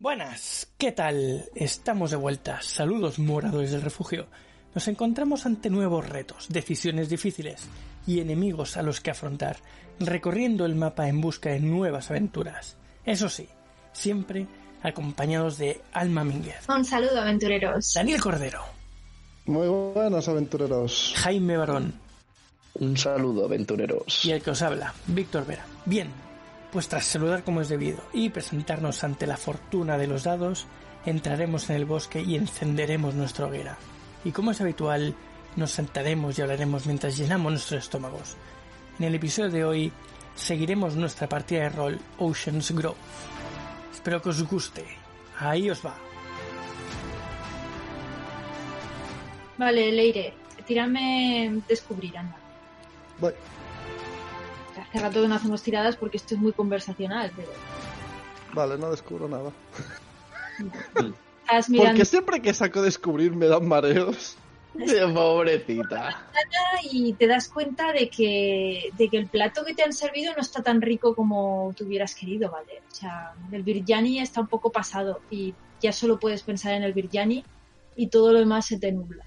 Buenas, ¿qué tal? Estamos de vuelta. Saludos moradores del refugio. Nos encontramos ante nuevos retos, decisiones difíciles y enemigos a los que afrontar, recorriendo el mapa en busca de nuevas aventuras. Eso sí, siempre acompañados de Alma Mínguez, Un saludo, aventureros. Daniel Cordero, Muy buenos aventureros. Jaime Barón Un saludo, aventureros. y el que os habla, Víctor Vera. Bien, pues tras saludar como es debido y presentarnos ante la fortuna de los dados, entraremos en el bosque y encenderemos nuestra hoguera. Y como es habitual, nos sentaremos y hablaremos mientras llenamos nuestros estómagos. En el episodio de hoy seguiremos nuestra partida de rol Ocean's Grove. Espero que os guste. Ahí os va. Vale, Leire, tírame descubrir, anda. Voy. Hace rato que no hacemos tiradas porque esto es muy conversacional, pero Vale, no descubro nada. estás mirando Porque siempre que saco descubrir me dan mareos. Pobrecita. y te das cuenta de que, de que el plato que te han servido no está tan rico como tú hubieras querido, ¿vale? O sea, el biryani está un poco pasado y ya solo puedes pensar en el biryani y todo lo demás se te nubla.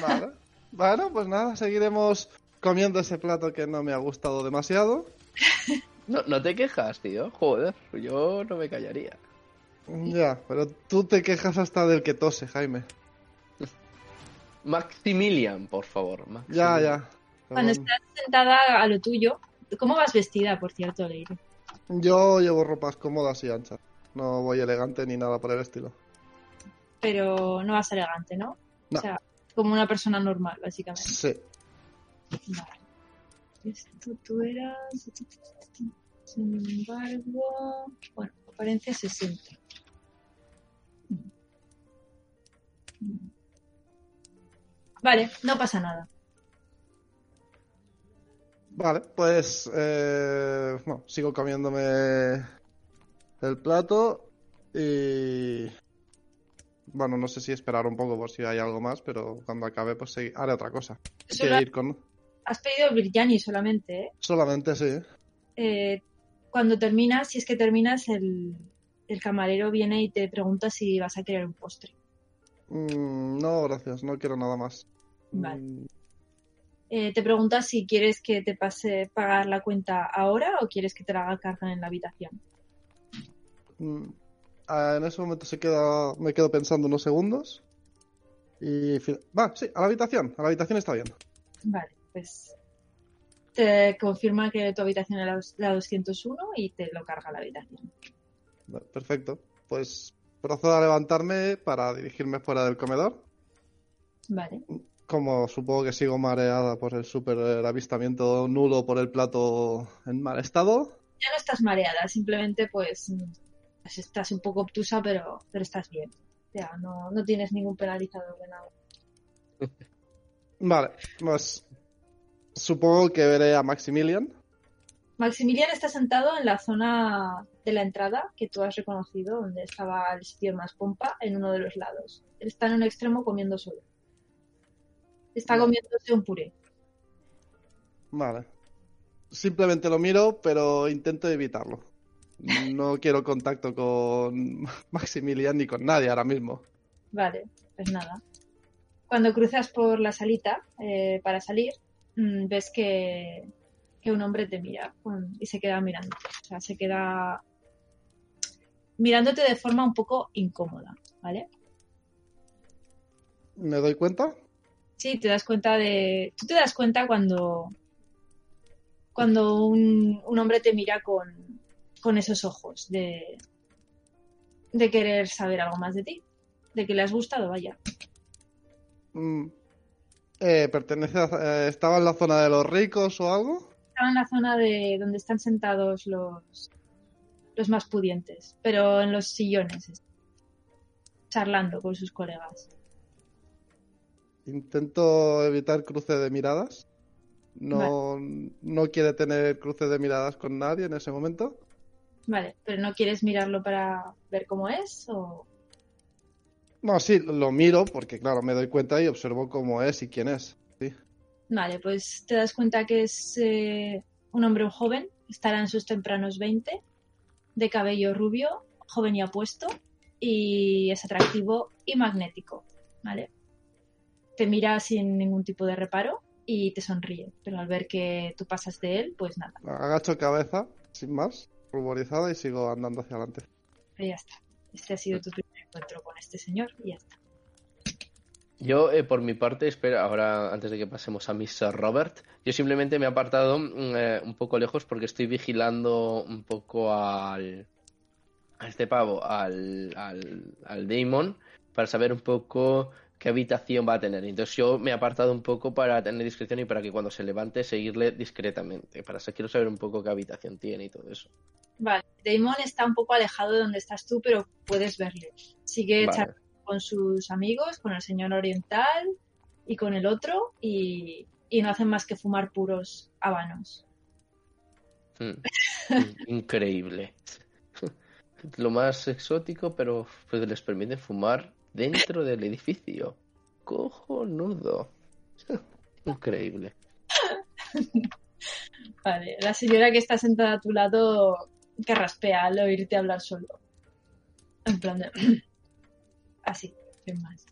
Vale. Bueno, pues nada, seguiremos comiendo ese plato que no me ha gustado demasiado. No, no te quejas, tío. Joder, yo no me callaría. Ya, pero tú te quejas hasta del que tose, Jaime. Maximilian, por favor. Ya, Maximilian. ya. Cuando Perdón. estás sentada a lo tuyo, ¿cómo vas vestida, por cierto, Leire? Yo llevo ropas cómodas y anchas. No voy elegante ni nada por el estilo. Pero no vas elegante, ¿no? No. O sea, como una persona normal, básicamente. Sí. Vale. Esto tú eras. Sin embargo. Bueno, apariencia 60. Vale, no pasa nada. Vale, pues eh, bueno, sigo comiéndome el plato y bueno, no sé si esperar un poco por si hay algo más, pero cuando acabe pues haré otra cosa. Solo ir con has pedido biryani solamente, ¿eh? solamente sí. Eh, Cuando terminas, si es que terminas, el, el camarero viene y te pregunta si vas a querer un postre. Mm, no, gracias, no quiero nada más. Vale. Mm, Eh, te pregunta si quieres que te pase pagar la cuenta ahora o quieres que te la haga cargar en la habitación. mm, ah, en ese momento se queda, me quedo pensando unos segundos y va, sí, a la habitación, a la habitación está bien. Vale, pues te confirma que tu habitación es la, dos- la 201 y te lo carga la habitación. Perfecto, pues procedo a levantarme para dirigirme fuera del comedor. Vale, Como supongo que sigo mareada por el super avistamiento nulo por el plato en mal estado. ya no estás mareada, simplemente pues mm, pues estás un poco obtusa, pero, pero estás bien. O sea, no, no tienes ningún penalizador de nada. Vale, pues supongo que veré a Maximilian. Maximilian está sentado en la zona de la entrada que tú has reconocido, donde estaba el sitio más pompa, en uno de los lados. Él está en un extremo comiendo solo. Está comiéndose un puré. Vale. Simplemente lo miro, pero intento evitarlo. No quiero contacto con Maximilian ni con nadie ahora mismo. Vale, pues nada. Cuando cruzas por la salita eh, para salir, mm, ves que, que un hombre te mira con- y se queda mirando. O sea, se queda mirándote de forma un poco incómoda, ¿vale? ¿Me doy cuenta? Sí, te das cuenta de. Tú te das cuenta cuando. Cuando un, un hombre te mira con, con esos ojos de. de querer saber algo más de ti. De que le has gustado, vaya. Mm. Eh, ¿Pertenece a... eh, ¿Estaba en la zona de los ricos o algo? Estaba en la zona de donde están sentados los. los más pudientes. Pero en los sillones. Charlando con sus colegas. Intento evitar cruce de miradas. No, no quiere tener cruce de miradas con nadie en ese momento. Vale, pero no quieres mirarlo para ver cómo es o. No, sí, lo miro porque, claro, me doy cuenta y observo cómo es y quién es. Sí. Vale, pues te das cuenta que es eh, un hombre joven, estará en sus tempranos 20, de cabello rubio, joven y apuesto y es atractivo y magnético, ¿vale? Te mira sin ningún tipo de reparo y te sonríe, pero al ver que tú pasas de él, pues nada, Agacho cabeza, sin más, ruborizada y sigo andando hacia adelante. pero ya está. Este ha sido tu primer encuentro con este señor y ya está. Yo, eh, por mi parte, espera, ahora antes de que pasemos a Mr. Robert, yo simplemente me he apartado mm, eh, un poco lejos porque estoy vigilando un poco al. a este pavo, al, al, al Damon, para saber un poco qué habitación va a tener. Entonces yo me he apartado un poco para tener discreción y para que cuando se levante seguirle discretamente. Para sa- quiero saber un poco qué habitación tiene y todo eso. Vale, Damon está un poco alejado de donde estás tú, pero puedes verle. Sigue Vale. charlando con sus amigos, con el señor oriental y con el otro, y, y no hacen más que fumar puros habanos. Mm. Increíble. Lo más exótico, pero pues les permite fumar dentro del edificio. Cojonudo. Increíble. Vale, la señora que está sentada a tu lado carraspea al oírte hablar solo. En plan de... Así, sin más.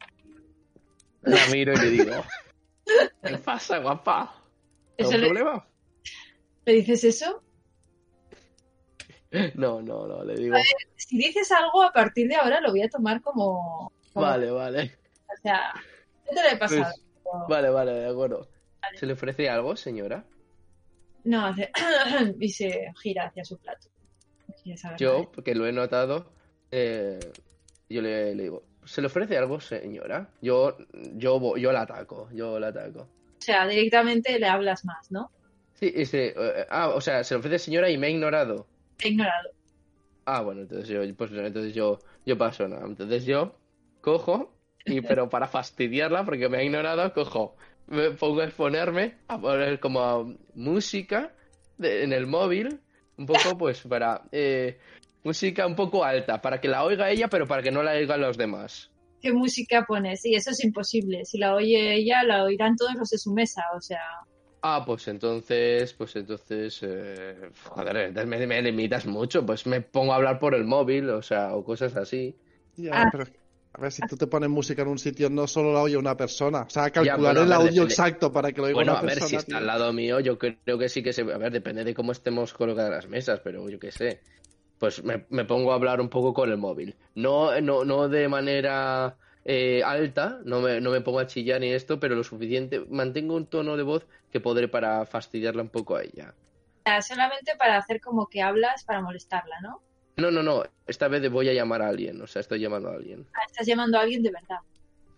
La miro y le digo, ¿qué pasa, guapa? ¿Eso ¿Algún le, problema? le dices eso? No, no, no, le digo, Si dices algo, a partir de ahora lo voy a tomar como... como- vale, vale. O sea, no te lo he pasado. Pues, pero- Vale, vale, de acuerdo. ¿Se le ofrece algo, señora? No, hace... y se gira hacia su plato. No. Yo, porque lo he notado, eh, yo le, le digo, ¿se le ofrece algo, señora? Yo, yo, yo la ataco, yo la ataco. O sea, directamente le hablas más, ¿no? Sí, ese, eh, ah, o sea, se le ofrece señora y me ha ignorado. Te he ignorado. Ah, bueno, entonces yo, pues entonces yo, yo paso nada. Entonces yo cojo y, pero para fastidiarla, porque me ha ignorado, cojo, me pongo a exponerme a poner como música de- en el móvil, un poco pues para eh, música un poco alta, para que la oiga ella, pero para que no la oigan los demás. ¿Qué música pones? Sí, eso es imposible. Si la oye ella, la oirán todos los de su mesa. O sea, Ah, pues entonces, pues entonces, eh, joder, entonces me, me limitas mucho, pues me pongo a hablar por el móvil, o sea, o cosas así. Ya, Ah. pero a ver, si tú te pones música en un sitio, no solo la oye una persona. O sea, calcular bueno, a el audio depende. exacto para que lo oiga Bueno, una a ver, persona. si está tío. al lado mío, yo creo que sí que se... A ver, depende de cómo estemos colocadas las mesas, pero yo qué sé. Pues me, me pongo a hablar un poco con el móvil. No, no, no de manera eh, alta, no me, no me pongo a chillar ni esto, pero lo suficiente... Mantengo un tono de voz que podré para fastidiarla un poco a ella. o sea, solamente para hacer como que hablas para molestarla, ¿no? No, no, no, esta vez voy a llamar a alguien, o sea, estoy llamando a alguien. Ah, estás llamando a alguien de verdad.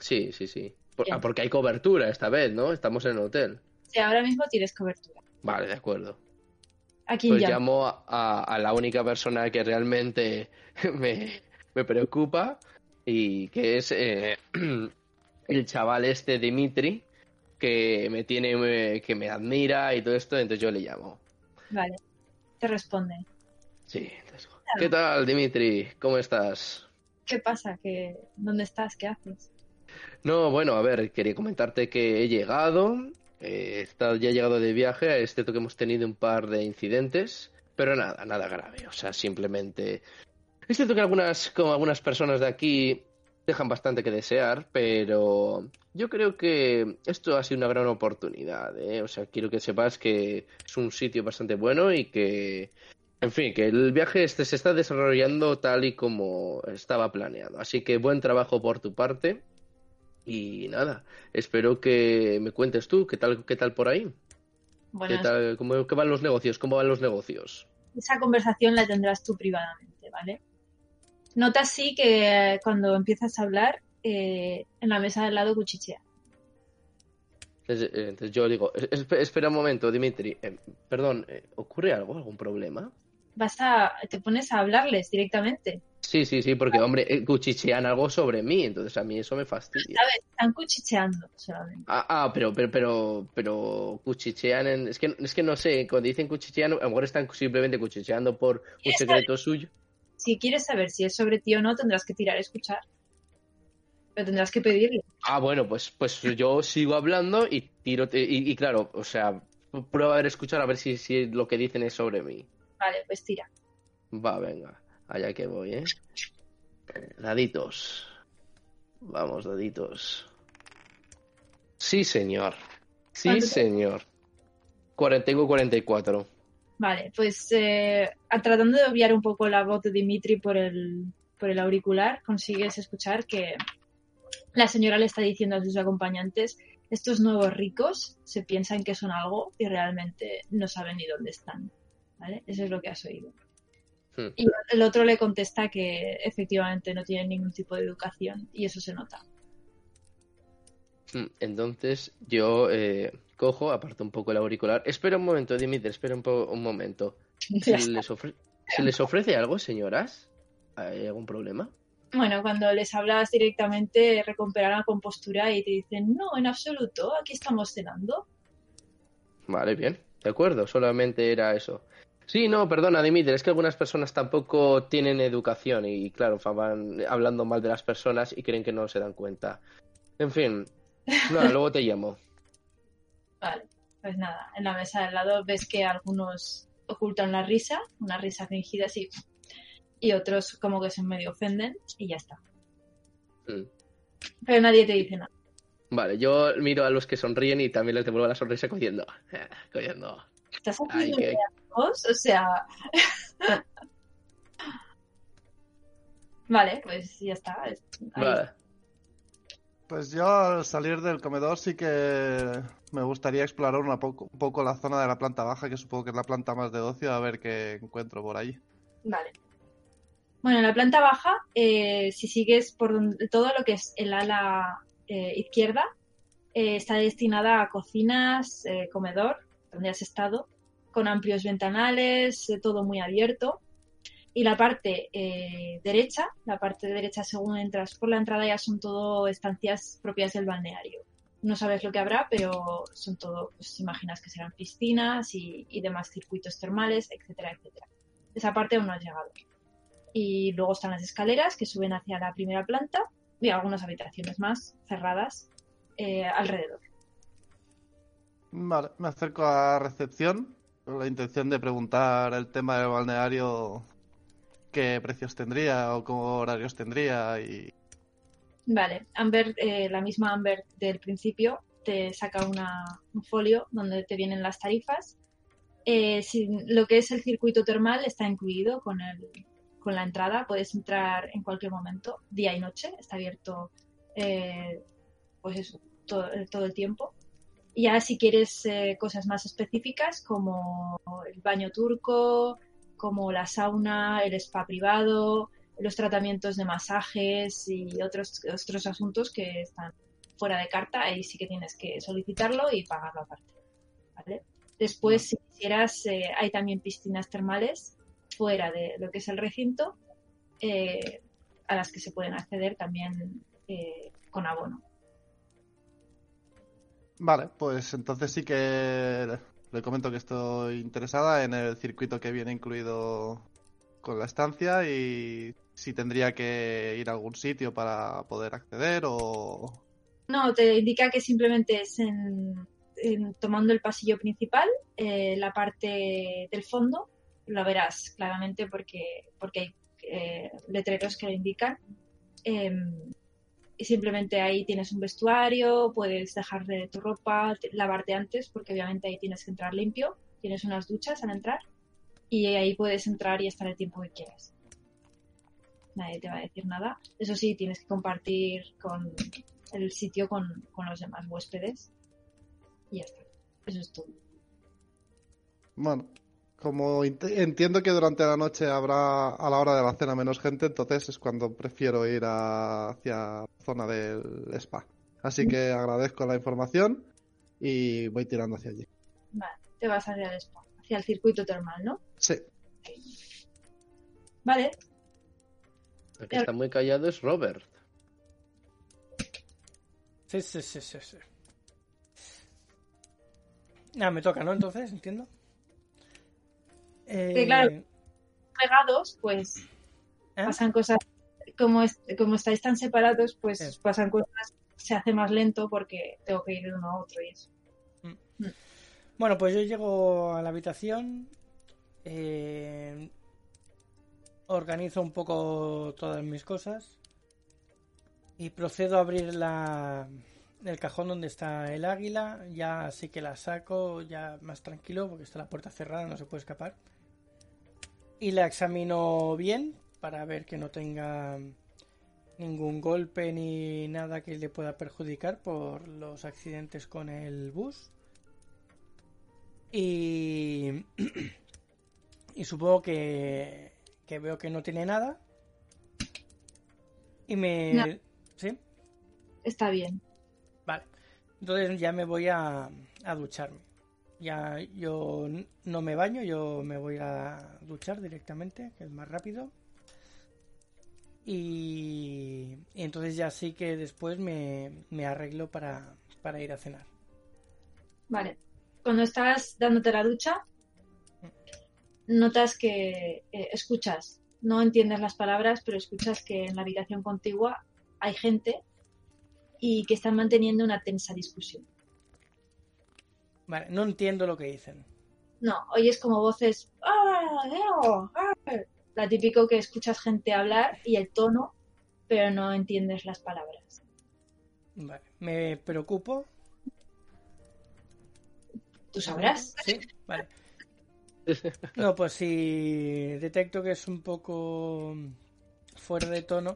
Sí, sí, sí. Por- ah, porque hay cobertura esta vez, ¿no? Estamos en el hotel. Sea, ahora mismo tienes cobertura. Vale, de acuerdo. ¿A quién Pues llamo a, a la única persona que realmente me, me preocupa y que es eh, el chaval este Dimitri que me tiene eh, que me admira y todo esto, entonces yo le llamo. Vale. Te responde. Sí. ¿Qué tal, Dimitri? ¿Cómo estás? ¿Qué pasa? ¿Qué... ¿Dónde estás? ¿Qué haces? No, bueno, a ver, quería comentarte que he llegado, eh, he estado- ya he llegado de viaje, es cierto que hemos tenido un par de incidentes, pero nada, nada grave, o sea, simplemente... Es cierto que algunas, como algunas personas de aquí dejan bastante que desear, pero yo creo que esto ha sido una gran oportunidad, ¿eh? O sea, quiero que sepas que es un sitio bastante bueno y que, en fin, que el viaje este se está desarrollando tal y como estaba planeado. Así que buen trabajo por tu parte. Y nada, espero que me cuentes tú qué tal, qué tal por ahí. Bueno, ¿Qué tal, cómo, qué van los negocios? ¿Cómo van los negocios? esa conversación la tendrás tú privadamente, ¿vale? Notas sí que cuando empiezas a hablar, eh, en la mesa del lado cuchichea. Entonces, eh, entonces yo digo, "Es- espe- espera un momento, Dimitri. eh, perdón, ¿ocurre algo? ¿Algún problema? Vas a, te pones a hablarles directamente. Sí, sí, sí, porque, hombre, eh, cuchichean algo sobre mí, entonces a mí eso me fastidia. ¿Sabes? Están cuchicheando solamente. Ah, ah, pero, pero, pero, pero cuchichean en... Es que, es que no sé, cuando dicen cuchichean, a lo mejor están simplemente cuchicheando por un ¿Quieres secreto suyo. Si quieres saber si es sobre ti o no, tendrás que tirar a escuchar. Pero tendrás que pedirle. Ah, bueno, pues, pues yo sigo hablando y tiro, y, y claro, o sea, prueba a ver escuchar a ver si, si lo que dicen es sobre mí. Vale, pues tira. Va, venga. Allá que voy, ¿eh? Daditos. Vamos, daditos. Sí, señor. Sí, señor. 41 44. Vale, pues eh, tratando de obviar un poco la voz de Dimitri por el, por el auricular, consigues escuchar que la señora le está diciendo a sus acompañantes, estos nuevos ricos se piensan que son algo y realmente no saben ni dónde están. ¿Vale? Eso es lo que has oído. Hmm. Y el otro le contesta que efectivamente no tienen ningún tipo de educación y eso se nota. Mm, Entonces yo eh, cojo, aparto un poco el auricular. Espera un momento, Dimitri, espera un, po- un momento. ¿Se les, ofre- ¿Se les ofrece algo, señoras? ¿Hay algún problema? Bueno, cuando les hablas directamente recuperan la compostura y te dicen, no, en absoluto, aquí estamos cenando. Vale, bien. De acuerdo, solamente era eso. Sí, no, perdona, Dimitri, es que algunas personas tampoco tienen educación y, claro, van hablando mal de las personas y creen que no se dan cuenta. En fin, nada, luego te llamo. Vale, pues nada, en la mesa de al lado ves que algunos ocultan la risa, una risa fingida así, y otros como que se medio ofenden y ya está. Mm. Pero nadie te dice nada. Vale, yo miro a los que sonríen y también les devuelvo la sonrisa cogiendo. Cogiendo. ¿Estás Ay, haciendo qué- O sea... vale, pues ya está. ahí. Vale. Pues yo al salir del comedor sí que me gustaría explorar una poco, un poco la zona de la planta baja, que supongo que es la planta más de ocio, a ver qué encuentro por ahí. Vale. Bueno, en la planta baja, eh, si sigues por donde- todo lo que es el ala eh, izquierda, eh, está destinada a cocinas, eh, comedor, donde has estado, con amplios ventanales, eh, todo muy abierto. Y la parte eh, derecha, la parte derecha según entras por la entrada ya son todo estancias propias del balneario. No sabes lo que habrá, pero son todo, pues imaginas que serán piscinas y, y demás circuitos termales, etcétera, etcétera. Esa parte aún no has llegado. Y luego están las escaleras que suben hacia la primera planta y algunas habitaciones más cerradas eh, alrededor. Vale, me acerco a recepción la intención de preguntar el tema del balneario, qué precios tendría o qué horarios tendría y... Vale, Amber, eh, la misma Amber del principio, te saca una- un folio donde te vienen las tarifas. Eh, si- lo que es el circuito termal está incluido con, el, con la entrada, puedes entrar en cualquier momento, día y noche, está abierto eh, pues eso, todo, todo el tiempo. Ya si quieres eh, cosas más específicas como el baño turco, como la sauna, el spa privado, los tratamientos de masajes y otros, otros asuntos que están fuera de carta, ahí sí que tienes que solicitarlo y pagarlo aparte. Después, si quisieras, eh, hay también piscinas termales fuera de lo que es el recinto, eh, a las que se pueden acceder también con abono. Vale, pues entonces sí que le comento que estoy interesada en el circuito que viene incluido con la estancia y si tendría que ir a algún sitio para poder acceder o... No, te indica que simplemente es en, tomando el pasillo principal, eh, la parte del fondo, lo verás claramente porque, porque hay eh, letreros que lo indican. Em, y simplemente ahí tienes un vestuario, puedes dejar de tu ropa, te- lavarte antes, porque obviamente ahí tienes que entrar limpio, tienes unas duchas al entrar, y ahí puedes entrar y estar el tiempo que quieras. Nadie te va a decir nada. Eso sí, tienes que compartir con el sitio con, con los demás huéspedes. Y ya está. Eso es todo. Bueno, como entiendo que durante la noche habrá a la hora de la cena menos gente, entonces es cuando prefiero ir a- hacia la zona del spa. Así que agradezco la información y voy tirando hacia allí. Vale, te vas hacia el spa, hacia el circuito termal, ¿no? Sí, Vale, El que está muy callado es Robert. Sí, sí, sí, sí, sí. Ah, me toca, ¿no? Entonces, entiendo. Eh, Sí, claro. pegados, pues ¿eh? pasan cosas. Como, es- como estáis tan separados, pues Sí. pasan cosas. Se hace más lento porque tengo que ir de uno a otro y eso. Bueno, pues yo llego a la habitación. eh, organizo un poco todas mis cosas y procedo a abrir la, el cajón donde está el águila. Ya sí que la saco, ya más tranquilo, porque está la puerta cerrada, no se puede escapar. Y la examino bien para ver que no tenga ningún golpe ni nada que le pueda perjudicar por los accidentes con el bus. Y, y supongo que, que veo que no tiene nada. Y me... No. ¿Sí? Está bien. Vale. Entonces ya me voy a, a ducharme. Ya yo no me baño, yo me voy a duchar directamente, que es más rápido. Y, entonces ya sí que después me, me arreglo para, para ir a cenar. Vale. Cuando estás dándote la ducha, notas que eh, escuchas, no entiendes las palabras, pero escuchas que en la habitación contigua hay gente y que están manteniendo una tensa discusión. Vale, no entiendo lo que dicen. No, oyes como voces. "Ah, ah", La típico que escuchas gente hablar y el tono, pero no entiendes las palabras. Vale, me preocupo. ¿Tú sabrás? Sí, vale. No, pues si detecto que es un poco fuera de tono,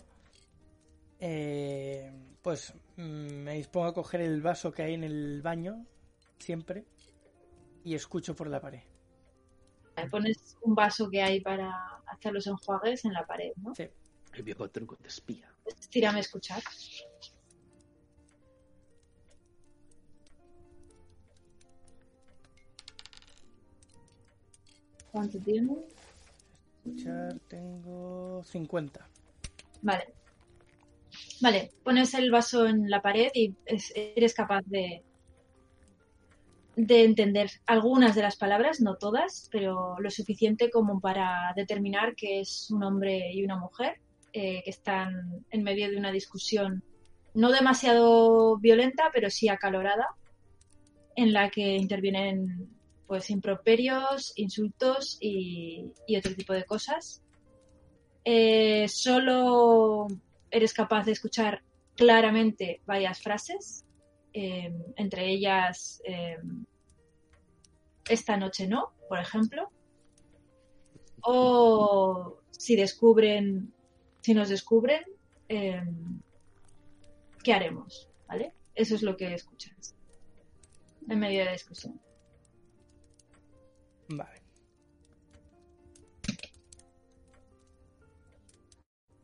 eh, pues mm, me dispongo a coger el vaso que hay en el baño, siempre, y escucho por la pared. Pones un vaso que hay para hacer los enjuagues en la pared, ¿no? Sí. El viejo truco de espía. Tírame a escuchar. ¿Cuánto tiene? Escuchar, tengo 50. Vale. Vale, pones el vaso en la pared y es- eres capaz de, de entender algunas de las palabras, no todas, pero lo suficiente como para determinar que es un hombre y una mujer eh, que están en medio de una discusión no demasiado violenta, pero sí acalorada, en la que intervienen pues improperios, insultos y, y otro tipo de cosas. Eh, solo eres capaz de escuchar claramente varias frases, eh, entre ellas eh, esta noche no, por ejemplo, o si descubren, si nos descubren, eh, ¿qué haremos? ¿Vale? Eso es lo que escuchas en medio de la discusión. Vale.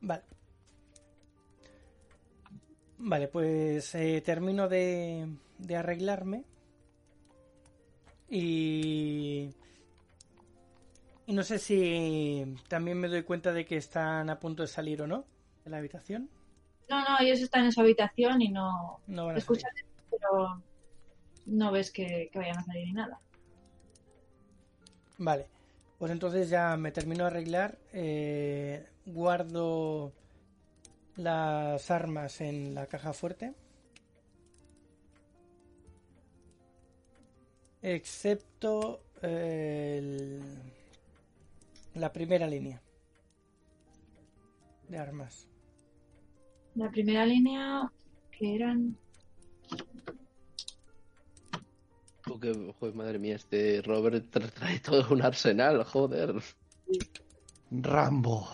Vale. Vale, pues eh, termino de, de arreglarme. Y... Y no sé si también me doy cuenta de que están a punto de salir o no de la habitación. No, no, ellos están en su habitación y no No van a salir. pero no ves que, que vayan a salir ni nada. Vale, pues entonces ya me termino de arreglar. eh, guardo las armas en la caja fuerte. Excepto eh, el- la primera línea de armas. La primera línea que eran Porque, joder, madre mía, este Robert tra- trae todo un arsenal, joder. Rambo.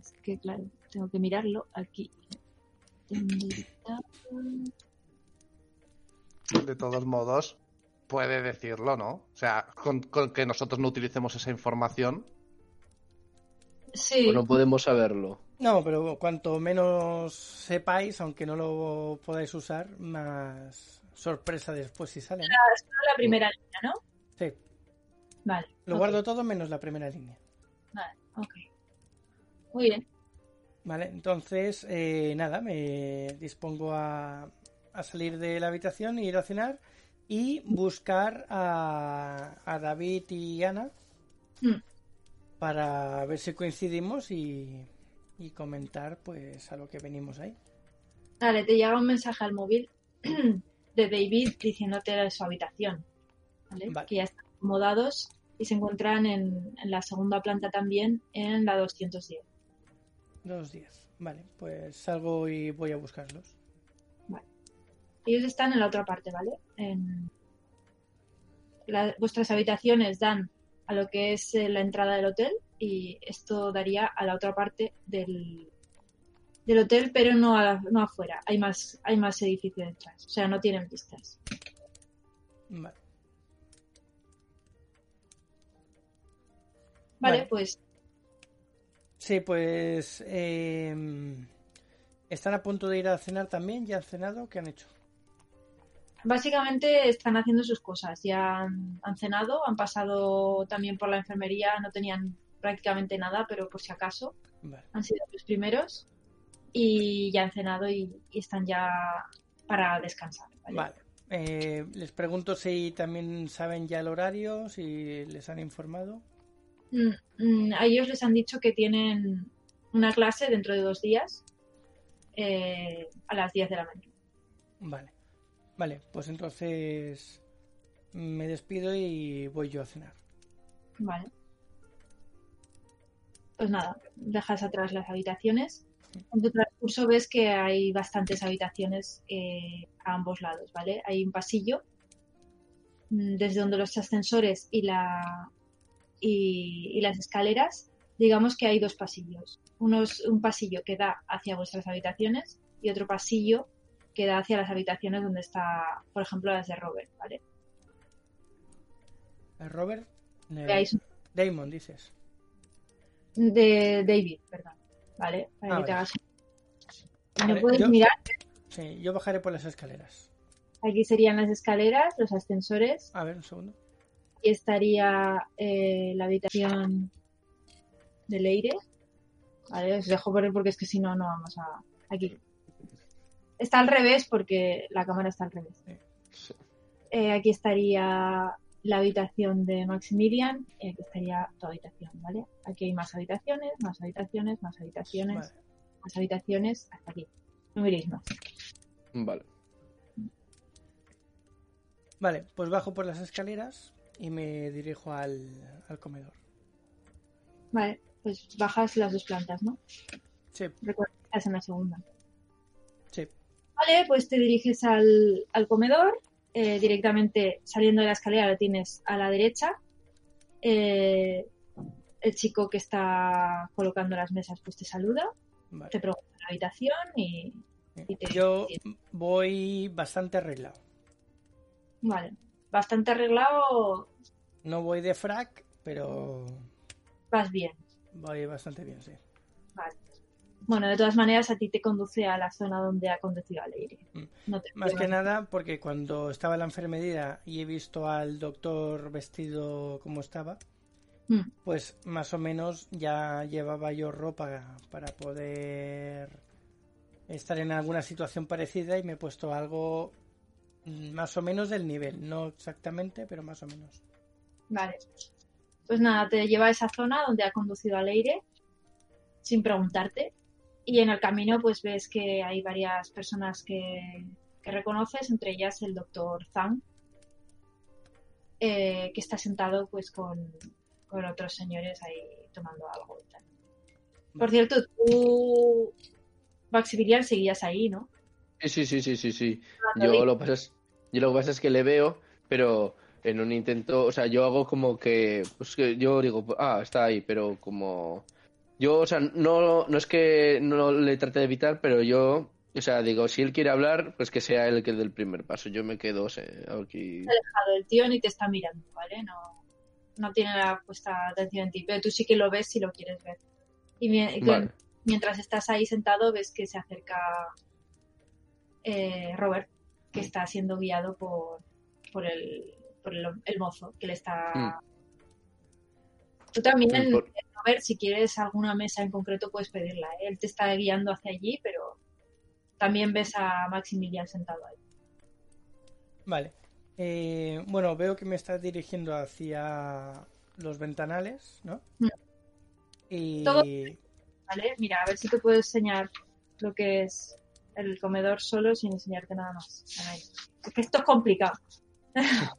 Es que claro, tengo que mirarlo aquí. De todos modos, puede decirlo, ¿no? O sea, con, con que nosotros no utilicemos esa información. Sí, Pues no podemos saberlo. No, pero cuanto menos sepáis, aunque no lo podáis usar, más sorpresa después si sale. ¿no? solo la primera línea, ¿no? Sí, Vale. lo guardo todo menos la primera línea. Vale, ok. Muy bien. Vale, entonces, eh, nada, me dispongo a, a salir de la habitación e ir a cenar y buscar a, a David y Ana Mm. para ver si coincidimos y, y comentar pues a lo que venimos ahí. Vale, te llega un mensaje al móvil de David diciéndote de su habitación. ¿vale? Vale. Que ya están acomodados y se encuentran en, en la segunda planta también, en la 210. 210. Vale, pues salgo y voy a buscarlos. Ellos están en la otra parte, ¿vale? En la- vuestras habitaciones dan a lo que es eh, la entrada del hotel y esto daría a la otra parte del, del hotel, pero no, a- no afuera. Hay más, hay más edificios detrás, o sea, no tienen pistas. Vale. Vale, Vale. pues Sí, pues eh, están a punto de ir a cenar también. ¿Ya han cenado? ¿Qué han hecho? básicamente están haciendo sus cosas. Ya han, han cenado, han pasado también por la enfermería, no tenían prácticamente nada, pero por si acaso Vale. han sido los primeros y ya han cenado y, y están ya para descansar. ¿vale? Vale. Eh, les pregunto si también saben ya el horario, si les han informado. Mm, mm, a ellos les han dicho que tienen una clase dentro de dos días eh, a las 10 de la mañana. Vale. Vale, pues entonces me despido y voy yo a cenar. Vale. Pues nada, dejas atrás las habitaciones. En tu transcurso ves que hay bastantes habitaciones eh, a ambos lados, ¿vale? Hay un pasillo mm, desde donde los ascensores y, la, y, y las escaleras, digamos que hay dos pasillos. Uno es un pasillo que da hacia vuestras habitaciones y otro pasillo que da hacia las habitaciones donde está, por ejemplo, las de Robert, ¿vale? ¿El Robert? Eh, Damon, dices. de David, perdón, ¿vale? Para Ah, que te hagas. ¿Me Vale, puedes yo- mirar? Sí, yo bajaré por las escaleras. Aquí serían las escaleras, los ascensores, A ver, un segundo. Y estaría eh, la habitación de Leire. Vale, os dejo por porque es que si no, no vamos a. Aquí. Está al revés porque la cámara está al revés. Eh, aquí estaría la habitación de Maximilian y aquí estaría tu habitación, ¿vale? Aquí hay más habitaciones, más habitaciones, más habitaciones, Vale. más habitaciones, hasta aquí. No miréis más. Vale. Vale, pues bajo por las escaleras y me dirijo al, al comedor. Vale, pues bajas las dos plantas, ¿no? Sí, Recuerda que estás en la segunda. sí. Vale, pues te diriges al, al comedor. eh, directamente saliendo de la escalera lo tienes a la derecha. Eh, el chico que está colocando las mesas pues te saluda, Vale. te pregunta la habitación y... y te- Yo voy bastante arreglado. Vale, bastante arreglado, No voy de frac, pero vas bien. voy bastante bien, sí. Vale. Bueno, de todas maneras a ti te conduce a la zona donde ha conducido a Leire. Mm. No te Más que nada porque cuando estaba en la enfermería y he visto al doctor vestido como estaba, Mm. pues más o menos ya llevaba yo ropa para poder estar en alguna situación parecida y me he puesto algo más o menos del nivel, no exactamente, pero más o menos. Vale. Pues nada, te lleva a esa zona donde ha conducido a Leire sin preguntarte. Y en el camino pues ves que hay varias personas que, que reconoces, entre ellas el doctor Zhang, eh, que está sentado pues con, con otros señores ahí tomando algo y tal. Por cierto, tú, Maximilian, seguías ahí, ¿no? Sí, sí, sí, sí, sí, sí. Ah, Yo lo, que pasa es, yo lo que pasa es que le veo, pero en un intento, o sea, yo hago como que, pues que yo digo, ah, está ahí, pero como, yo, o sea, no, no es que no le trate de evitar, pero yo, o sea, digo, si él quiere hablar, pues que sea él que dé el primer paso. Yo me quedo o sea, aquí. alejado el tío ni te está mirando, ¿vale? No, no tiene la puesta atención en ti, pero tú sí que lo ves si lo quieres ver. Y mi- Vale. mientras estás ahí sentado ves que se acerca eh, Robert, que está siendo guiado por, por, el, por el, el mozo que le está... Tú también, Mm, por- Robert, si quieres alguna mesa en concreto puedes pedirla. ¿eh? Él te está guiando hacia allí, pero también ves a Maximilian sentado ahí. Vale. Eh, bueno, veo que me estás dirigiendo hacia los ventanales, ¿no? Mm. Y Todo- ¿Vale? Mira, a ver si te puedo enseñar lo que es el comedor solo sin enseñarte nada más. Es que esto es complicado.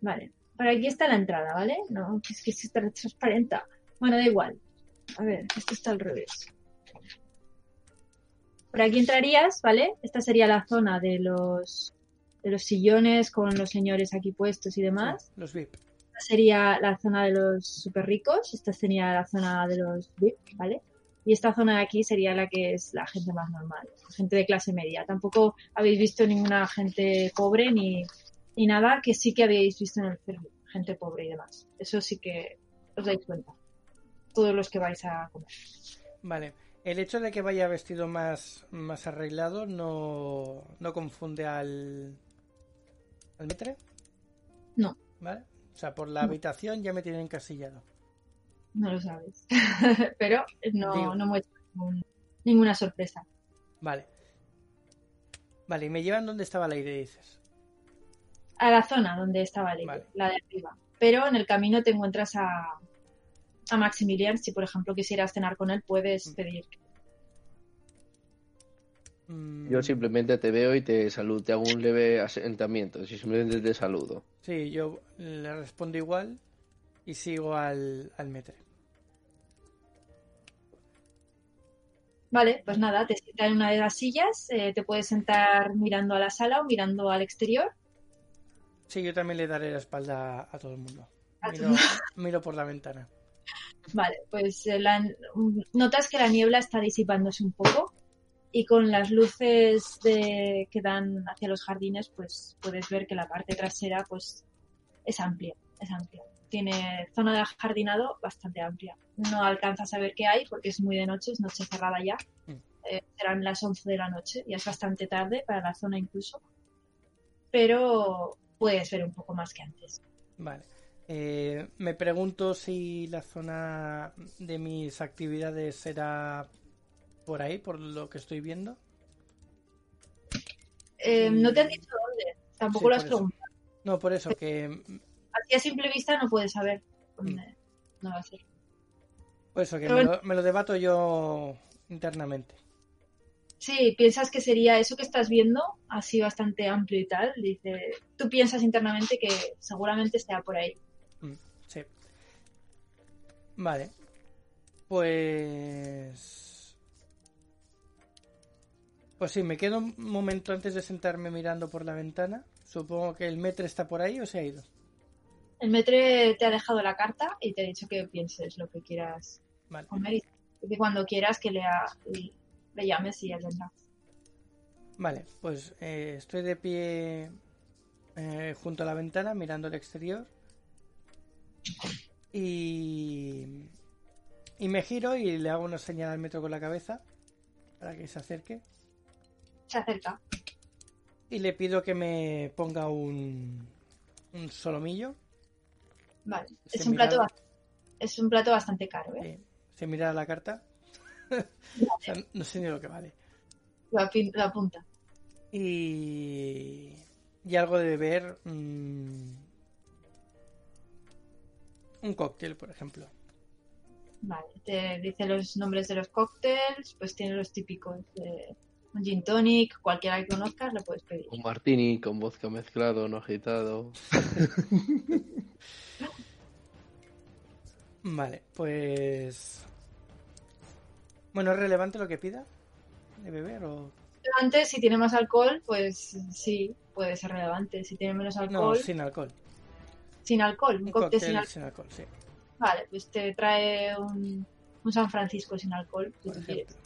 vale, por aquí está la entrada, ¿vale? No, es que si está transparente. Bueno, da igual. A ver, esto está al revés. Por aquí entrarías, ¿vale? Esta sería la zona de los de los sillones con los señores aquí puestos y demás. Los VIP. Esta sería la zona de los super ricos. Esta sería la zona de los VIP, ¿vale? Y esta zona de aquí sería la que es la gente más normal, gente de clase media. Tampoco habéis visto ninguna gente pobre ni, ni nada que sí que habéis visto en el film, gente pobre y demás. Eso sí que os dais cuenta. Todos los que vais a comer. Vale. El hecho de que vaya vestido más, más arreglado no, no confunde al. al metre. No, ¿Vale? O sea, por la habitación ya me tienen encasillado. no lo sabes. Pero no, Digo. no muestra ningún- ninguna sorpresa. Vale. Vale, y me llevan donde estaba la idea, dices. A la zona donde estaba Vale. la de arriba. Pero en el camino te encuentras a, a Maximilian. Si, por ejemplo, quisieras cenar con él, puedes Mm. pedir. Mm, Yo simplemente te veo y te saludo, te hago un leve asentamiento, si simplemente te saludo. Sí, yo le respondo igual y sigo al, al metre. Vale, pues nada, te sientas en una de las sillas. eh, te puedes sentar mirando a la sala o mirando al exterior. Sí, yo también le daré la espalda a todo el mundo. Miro, por la ventana. Vale, pues eh, la- mm, notas que la niebla está disipándose un poco y con las luces de, que dan hacia los jardines, pues puedes ver que la parte trasera pues es amplia, es amplia. Tiene zona de jardinado bastante amplia. No alcanzas a ver qué hay porque es muy de noche, es noche cerrada ya. Mm. Eh, serán las 11 de la noche, ya es bastante tarde para la zona incluso. Pero puedes ver un poco más que antes. Vale. Eh, me pregunto si la zona de mis actividades será por ahí, por lo que estoy viendo. Eh, no te han dicho dónde, tampoco Sí, lo has preguntado. No, por eso, que Así a simple vista no puedes saber dónde Mm. no va a ser. por eso que Pero me lo, me lo debato yo internamente. Sí, piensas que sería eso que estás viendo, así bastante amplio y tal. Dice, tú piensas internamente que seguramente estará por ahí. Mm, sí. Vale. Pues. Pues sí, me quedo un momento antes de sentarme mirando por la ventana. Supongo que el metre está por ahí o se ha ido. El metre te ha dejado la carta y te ha dicho que pienses lo que quieras Vale. comer y que cuando quieras que le, llames y él vendrá. Vale, pues eh, estoy de pie eh, junto a la ventana mirando el exterior. Y. Y me giro y le hago una señal al metro con la cabeza para que se acerque. Se acerca. Y le pido que me ponga un. un solomillo. Vale. Se Es un, plato, es un plato bastante caro, ¿eh? se mira la carta. O sea, no sé ni lo que vale. Lo, apunta. Y. Y algo de beber. mm, un cóctel, por ejemplo. Vale. Te dice los nombres de los cócteles, pues tiene los típicos. de un gin tonic, cualquiera que conozcas, lo puedes pedir. Un martini con vodka mezclado, no agitado. Vale, pues. Bueno, ¿es relevante lo que pida? ¿De beber o.? Antes, si tiene más alcohol, pues sí, puede ser relevante. Si tiene menos No, alcohol, sin alcohol. sin alcohol, un, Un cóctel, cóctel sin alcohol. sin alcohol, sí. Vale, pues te trae un, un San Francisco sin alcohol, si Por tú quieres.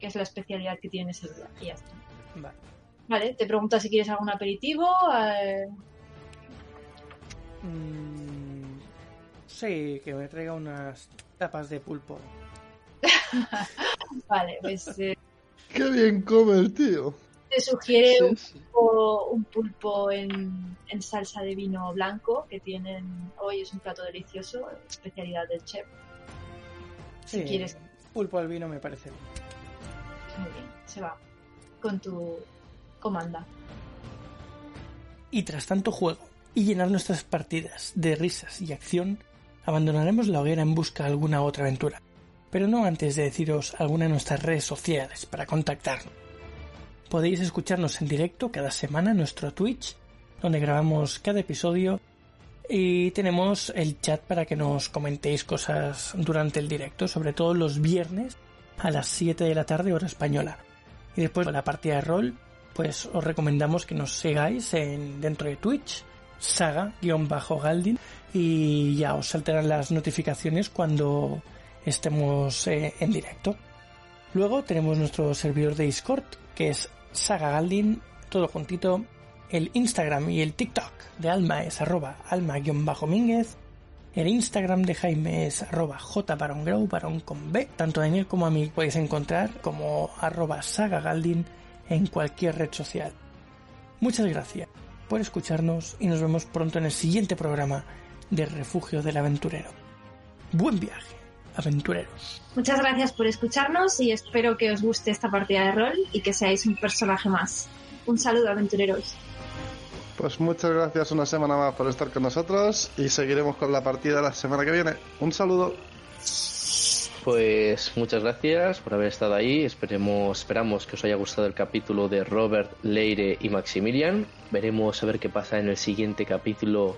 Que es la especialidad que tiene ese día. Y ya está. Vale. Vale, te pregunta si quieres algún aperitivo. eh, Mm, sí, que me traiga unas tapas de pulpo. vale, pues eh, Qué bien comes, tío. te sugiere Sí, un sí. pulpo, un pulpo en, en salsa de vino blanco que tienen hoy. Es un plato delicioso, especialidad del chef. Si Sí, quieres, Pulpo al vino me parece bien. Muy bien, se va con tu comanda. Y tras tanto juego y llenar nuestras partidas de risas y acción, abandonaremos la hoguera en busca de alguna otra aventura. Pero no antes de deciros alguna de nuestras redes sociales para contactarnos. Podéis escucharnos en directo cada semana en nuestro Twitch, donde grabamos cada episodio Y tenemos el chat para que nos comentéis cosas durante el directo, sobre todo los viernes a las 7 de la tarde hora española. Y después de la partida de rol, pues os recomendamos que nos sigáis en, dentro de Twitch, saga-galdin, y ya os saltarán las notificaciones cuando estemos eh, en directo. Luego tenemos nuestro servidor de Discord, que es Saga Galdin, todo juntito. El Instagram y el TikTok de Alma es arroba alma-mínguez. El Instagram de Jaime es arroba barón. Tanto Daniel como a mí podéis encontrar como arroba sagagaldin en cualquier red social. Muchas gracias por escucharnos y nos vemos pronto en el siguiente programa de Refugio del Aventurero. Buen viaje, aventureros. Muchas gracias por escucharnos y espero que os guste esta partida de rol y que seáis un personaje más. Un saludo, aventureros. Pues muchas gracias una semana más por estar con nosotros y seguiremos con la partida la semana que viene. Un saludo. Pues muchas gracias por haber estado ahí. Esperemos, esperamos que os haya gustado el capítulo de Robert, Leire y Maximilian. Veremos a ver qué pasa en el siguiente capítulo